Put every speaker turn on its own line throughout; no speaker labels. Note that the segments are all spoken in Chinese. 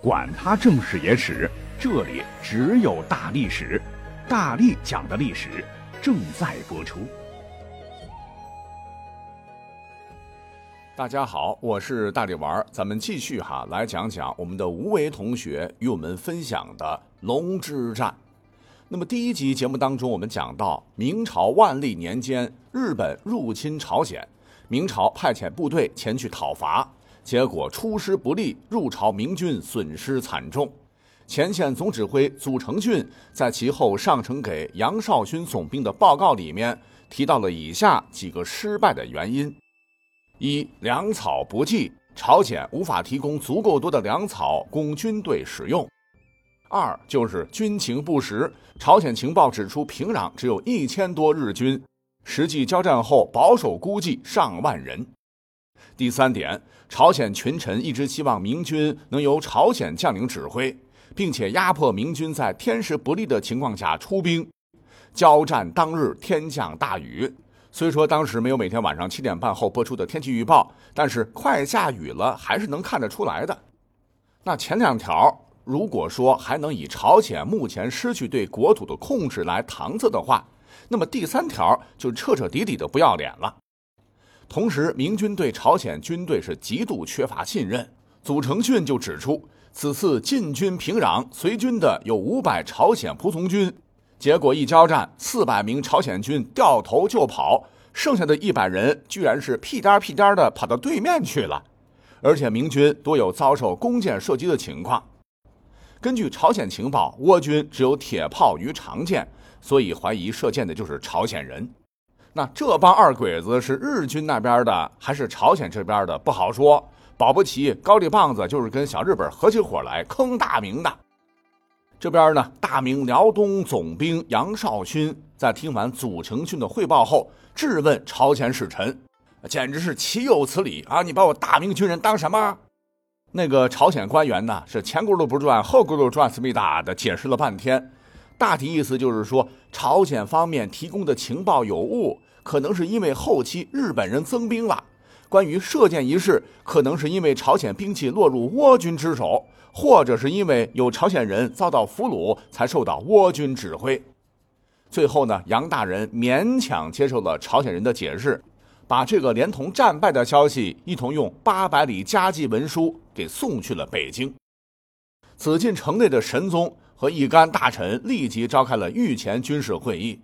管他正史野史，这里只有大历史，大力讲的历史正在播出。
大家好，我是大力丸儿，咱们继续哈来讲讲我们的吴为同学与我们分享的龙之战。那么第一集节目当中，我们讲到明朝万历年间，日本入侵朝鲜，明朝派遣部队前去讨伐。结果出师不利，入朝明军损失惨重。前线总指挥祖承训在其后上呈给杨绍勋总兵的报告里面提到了以下几个失败的原因：一、粮草不济，朝鲜无法提供足够多的粮草供军队使用；二就是军情不实，朝鲜情报指出平壤只有一千多日军，实际交战后保守估计上万人。第三点，朝鲜群臣一直希望明军能由朝鲜将领指挥，并且压迫明军在天时不利的情况下出兵。交战当日天降大雨，虽说当时没有每天晚上七点半后播出的天气预报，但是快下雨了还是能看得出来的。那前两条，如果说还能以朝鲜目前失去对国土的控制来搪塞的话，那么第三条就彻彻底底的不要脸了。同时，明军对朝鲜军队是极度缺乏信任。祖承训就指出，此次进军平壤，随军的有五百朝鲜仆从军，结果一交战，四百名朝鲜军掉头就跑，剩下的一百人居然是屁颠屁颠的跑到对面去了，而且明军多有遭受弓箭射击的情况。根据朝鲜情报，倭军只有铁炮与长剑，所以怀疑射箭的就是朝鲜人。那这帮二鬼子是日军那边的还是朝鲜这边的不好说，保不齐高丽棒子就是跟小日本合起伙来坑大明的。这边呢，大明辽东总兵杨绍勋在听完祖承训的汇报后，质问朝鲜使臣，简直是岂有此理啊！你把我大明军人当什么？那个朝鲜官员呢，是前轱辘不转后轱辘转，思密达的解释了半天，大体意思就是说，朝鲜方面提供的情报有误。可能是因为后期日本人增兵了，关于射箭一事，可能是因为朝鲜兵器落入倭军之手，或者是因为有朝鲜人遭到俘虏才受到倭军指挥。最后呢，杨大人勉强接受了朝鲜人的解释，把这个连同战败的消息一同用八百里加急文书给送去了北京。紫禁城内的神宗和一干大臣立即召开了御前军事会议。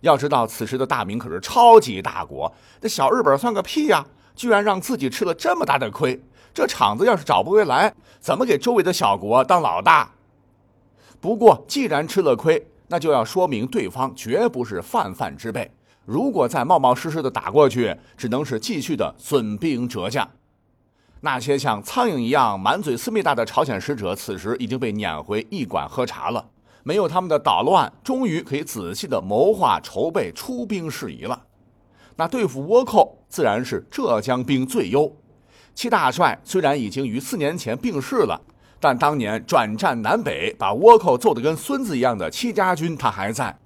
要知道，此时的大明可是超级大国，那小日本算个屁呀！居然让自己吃了这么大的亏，这场子要是找不回来，怎么给周围的小国当老大？不过，既然吃了亏，那就要说明对方绝不是泛泛之辈。如果再冒冒失失的打过去，只能是继续的损兵折将。那些像苍蝇一样满嘴思密达的朝鲜使者，此时已经被撵回驿馆喝茶了。没有他们的捣乱，终于可以仔细的谋划筹备出兵事宜了。那对付倭寇，自然是浙江兵最优。戚大帅虽然已经于四年前病逝了，但当年转战南北，把倭寇揍得跟孙子一样的戚家军，他还在。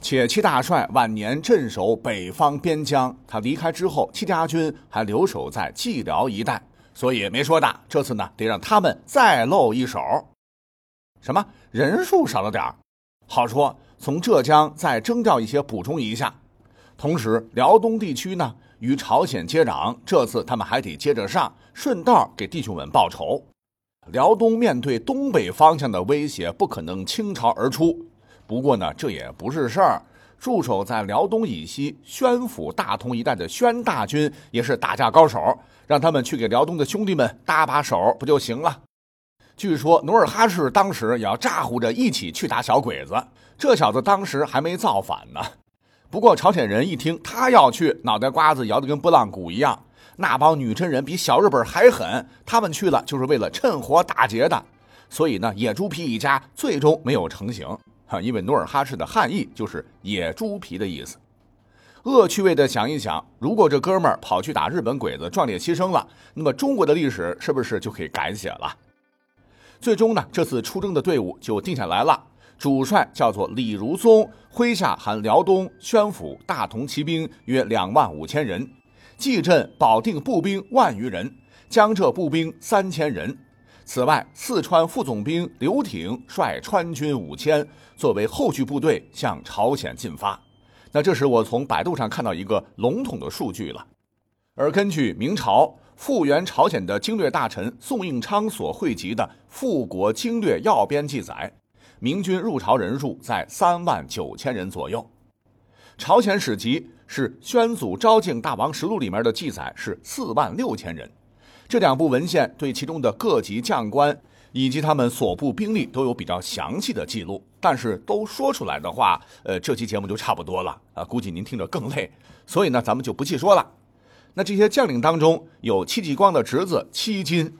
且戚大帅晚年镇守北方边疆，他离开之后，戚家军还留守在蓟辽一带，所以没说的。这次呢，得让他们再露一手。什么人数少了点儿，好说从浙江再征调一些补充一下。同时，辽东地区呢与朝鲜接壤，这次他们还得接着上，顺道给弟兄们报仇。辽东面对东北方向的威胁，不可能倾巢而出。不过呢，这也不是事儿。驻守在辽东以西宣府、大同一带的宣大军也是打架高手，让他们去给辽东的兄弟们搭把手，不就行了？据说努尔哈赤当时也要咋呼着一起去打小鬼子，这小子当时还没造反呢。不过朝鲜人一听他要去，脑袋瓜子摇得跟拨浪鼓一样。那帮女真人比小日本还狠，他们去了就是为了趁火打劫的。所以呢，野猪皮一家最终没有成型。哈，因为努尔哈赤的汉译就是野猪皮的意思。恶趣味的想一想，如果这哥们儿跑去打日本鬼子，壮烈牺牲了，那么中国的历史是不是就可以改写了？最终呢，这次出征的队伍就定下来了。主帅叫做李如松，麾下含辽东、宣府、大同骑兵约两万五千人，蓟镇、保定步兵万余人，江浙步兵三千人。此外，四川副总兵刘挺率川军五千作为后续部队向朝鲜进发。那这时我从百度上看到一个笼统的数据了，而根据明朝复原朝鲜的经略大臣宋应昌所汇集的《复国经略要编》记载，明军入朝人数在三万九千人左右。朝鲜史籍是《宣祖昭敬大王实录》里面的记载是四万六千人。这两部文献对其中的各级将官以及他们所部兵力都有比较详细的记录，但是都说出来的话，呃，这期节目就差不多了啊，估计您听着更累，所以呢，咱们就不细说了。那这些将领当中有戚继光的侄子戚金，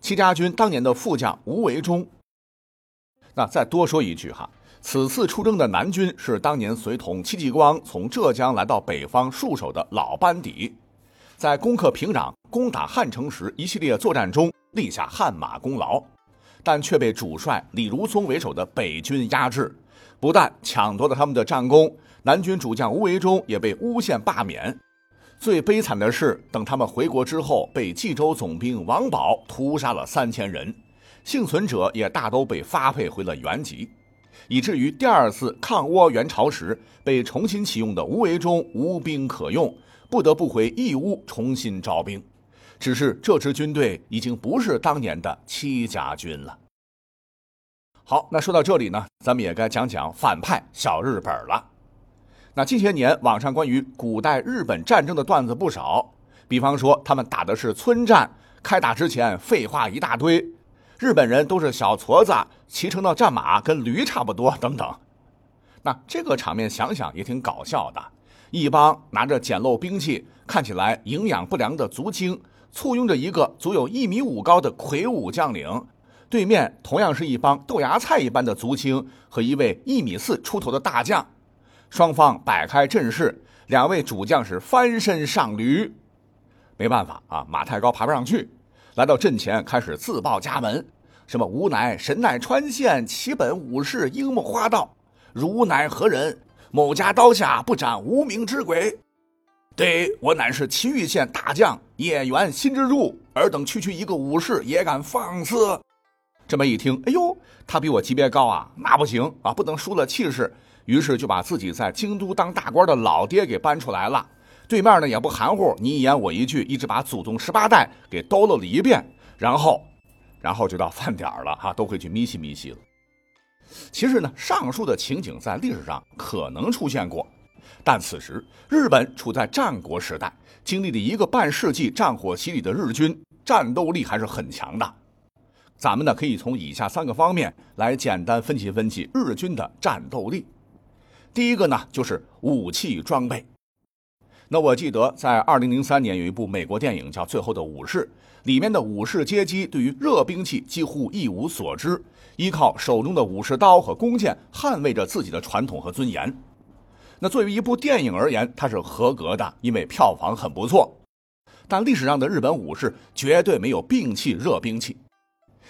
戚家军当年的副将吴维忠。那再多说一句哈，此次出征的南军是当年随同戚继光从浙江来到北方戍守的老班底。在攻克平壤、攻打汉城时，一系列作战中立下汗马功劳，但却被主帅李如松为首的北军压制，不但抢夺了他们的战功，南军主将吴维忠也被诬陷罢免。最悲惨的是，等他们回国之后，被冀州总兵王宝屠杀了三千人，幸存者也大都被发配回了原籍，以至于第二次抗倭援朝时，被重新启用的吴维忠无兵可用。不得不回义乌重新招兵，只是这支军队已经不是当年的戚家军了。好，那说到这里呢，咱们也该讲讲反派小日本了。那近些年网上关于古代日本战争的段子不少，比方说他们打的是村战，开打之前废话一大堆，日本人都是小矬子，骑乘的战马跟驴差不多等等。那这个场面想想也挺搞笑的。一帮拿着简陋兵器、看起来营养不良的族青，簇拥着一个足有一米五高的魁梧将领，对面同样是一帮豆芽菜一般的族青和一位一米四出头的大将。双方摆开阵势，两位主将是翻身上驴，没办法啊，马太高爬不上去，来到阵前开始自报家门：什么吾乃神奈川县齐本武士樱木花道，汝乃何人？某家刀下不斩无名之鬼，对我乃是祁玉县大将野原新之助，尔等区区一个武士也敢放肆？这么一听，哎呦，他比我级别高啊，那不行啊，不能输了气势。于是就把自己在京都当大官的老爹给搬出来了。对面呢也不含糊，你一言我一句，一直把祖宗十八代给兜了了一遍。然后，然后就到饭点了哈，都会去咪西咪西了。其实呢，上述的情景在历史上可能出现过，但此时日本处在战国时代，经历了一个半世纪战火洗礼的日军战斗力还是很强的。咱们呢可以从以下三个方面来简单分析分析日军的战斗力。第一个呢就是武器装备。那我记得在二零零三年有一部美国电影叫《最后的武士》，里面的武士阶级对于热兵器几乎一无所知。依靠手中的武士刀和弓箭捍卫着自己的传统和尊严。那作为一部电影而言，它是合格的，因为票房很不错。但历史上的日本武士绝对没有摒弃热兵器。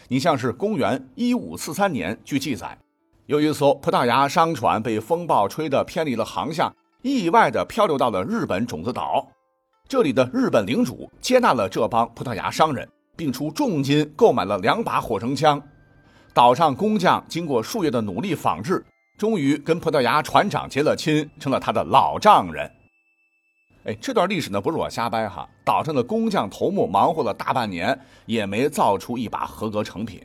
你像是公元一五四三年，据记载，有一艘葡萄牙商船被风暴吹得偏离了航向，意外地漂流到了日本种子岛。这里的日本领主接纳了这帮葡萄牙商人，并出重金购买了两把火绳枪。岛上工匠经过数月的努力仿制，终于跟葡萄牙船长结了亲，成了他的老丈人。哎，这段历史呢不是我瞎掰哈，岛上的工匠头目忙活了大半年，也没造出一把合格成品，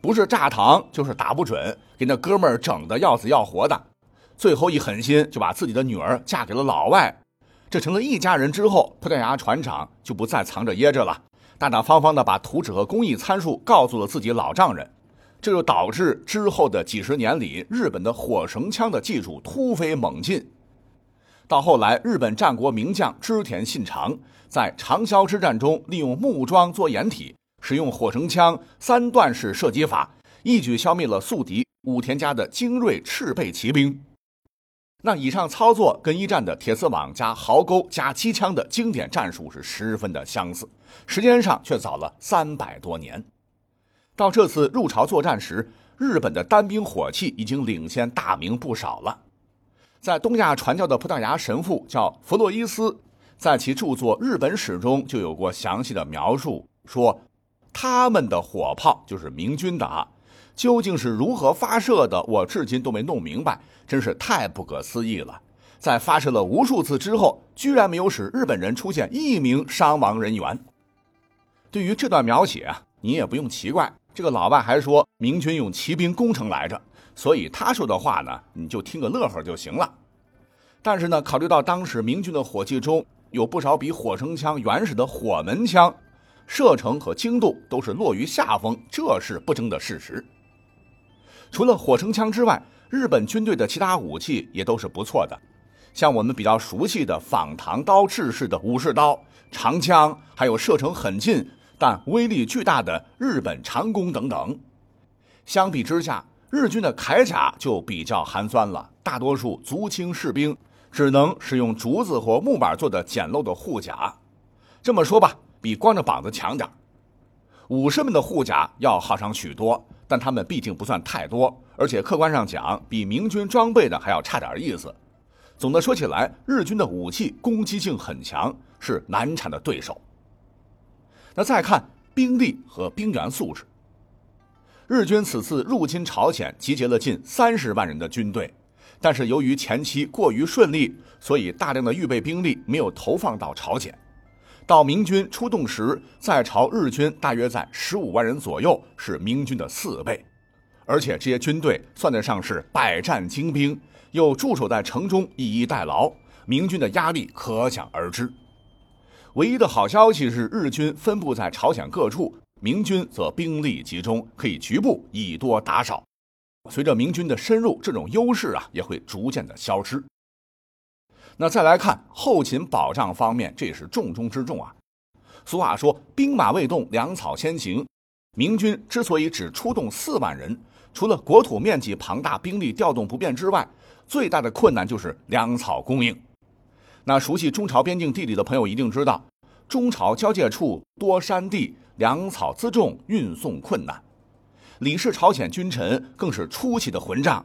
不是炸膛就是打不准，给那哥们儿整的要死要活的。最后一狠心，就把自己的女儿嫁给了老外，这成了一家人之后，葡萄牙船长就不再藏着掖着了，大大方方的把图纸和工艺参数告诉了自己老丈人。这就导致之后的几十年里，日本的火绳枪的技术突飞猛进。到后来，日本战国名将织田信长在长筱之战中，利用木桩做掩体，使用火绳枪三段式射击法，一举消灭了宿敌武田家的精锐赤背骑兵。那以上操作跟一战的铁丝网加壕沟加机枪的经典战术是十分的相似，时间上却早了三百多年。到这次入朝作战时，日本的单兵火器已经领先大明不少了。在东亚传教的葡萄牙神父叫弗洛伊斯，在其著作《日本史》中就有过详细的描述，说：他们的火炮就是明军的啊，究竟是如何发射的，我至今都没弄明白，真是太不可思议了。在发射了无数次之后，居然没有使日本人出现一名伤亡人员。对于这段描写啊，你也不用奇怪，这个老外还说明军用骑兵攻城来着，所以他说的话呢，你就听个乐呵就行了。但是呢，考虑到当时明军的火器中有不少比火绳枪原始的火门枪，射程和精度都是落于下风，这是不争的事实。除了火绳枪之外，日本军队的其他武器也都是不错的。像我们比较熟悉的仿唐刀制式的武士刀、长枪，还有射程很近但威力巨大的日本长弓等等。相比之下，日军的铠甲就比较寒酸了，大多数足轻士兵只能使用竹子或木板做的简陋的护甲。这么说吧，比光着膀子强点武士们的护甲要好上许多，但他们毕竟不算太多，而且客观上讲，比明军装备的还要差点意思。总的说起来，日军的武器攻击性很强，是难缠的对手。那再看兵力和兵员素质，日军此次入侵朝鲜集结了近三十万人的军队，但是由于前期过于顺利，所以大量的预备兵力没有投放到朝鲜。到明军出动时，在朝日军大约在十五万人左右，是明军的四倍，而且这些军队算得上是百战精兵。又驻守在城中，以逸待劳，明军的压力可想而知。唯一的好消息是，日军分布在朝鲜各处，明军则兵力集中，可以局部以多打少。随着明军的深入，这种优势啊也会逐渐的消失。那再来看后勤保障方面，这也是重中之重啊。俗话说“兵马未动，粮草先行”。明军之所以只出动四万人，除了国土面积庞大、兵力调动不便之外，最大的困难就是粮草供应。那熟悉中朝边境地理的朋友一定知道，中朝交界处多山地，粮草辎重运送困难。李氏朝鲜君臣更是出奇的混账。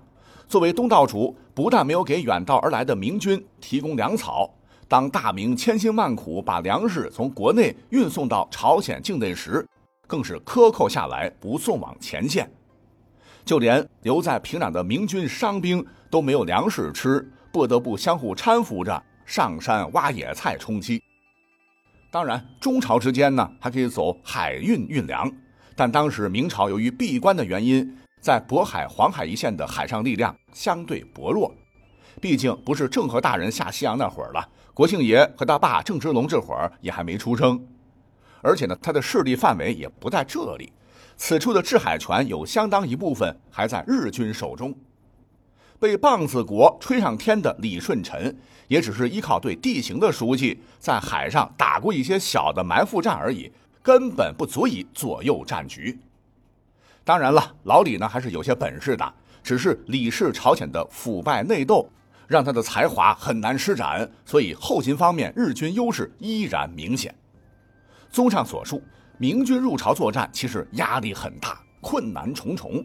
作为东道主，不但没有给远道而来的明军提供粮草，当大明千辛万苦把粮食从国内运送到朝鲜境内时，更是克扣下来不送往前线。就连留在平壤的明军伤兵都没有粮食吃，不得不相互搀扶着上山挖野菜充饥。当然，中朝之间呢还可以走海运运粮，但当时明朝由于闭关的原因，在渤海、黄海一线的海上力量相对薄弱。毕竟不是郑和大人下西洋那会儿了，国庆爷和他爸郑芝龙这会儿也还没出生，而且呢，他的势力范围也不在这里。此处的制海权有相当一部分还在日军手中，被棒子国吹上天的李舜臣，也只是依靠对地形的熟悉，在海上打过一些小的埋伏战而已，根本不足以左右战局。当然了，老李呢还是有些本事的，只是李氏朝鲜的腐败内斗，让他的才华很难施展，所以后勤方面日军优势依然明显。综上所述。明军入朝作战，其实压力很大，困难重重，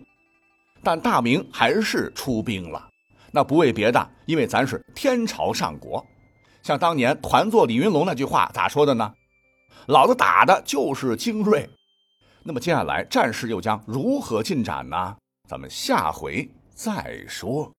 但大明还是出兵了。那不为别的，因为咱是天朝上国。像当年团座李云龙那句话咋说的呢？老子打的就是精锐。那么接下来战事又将如何进展呢？咱们下回再说。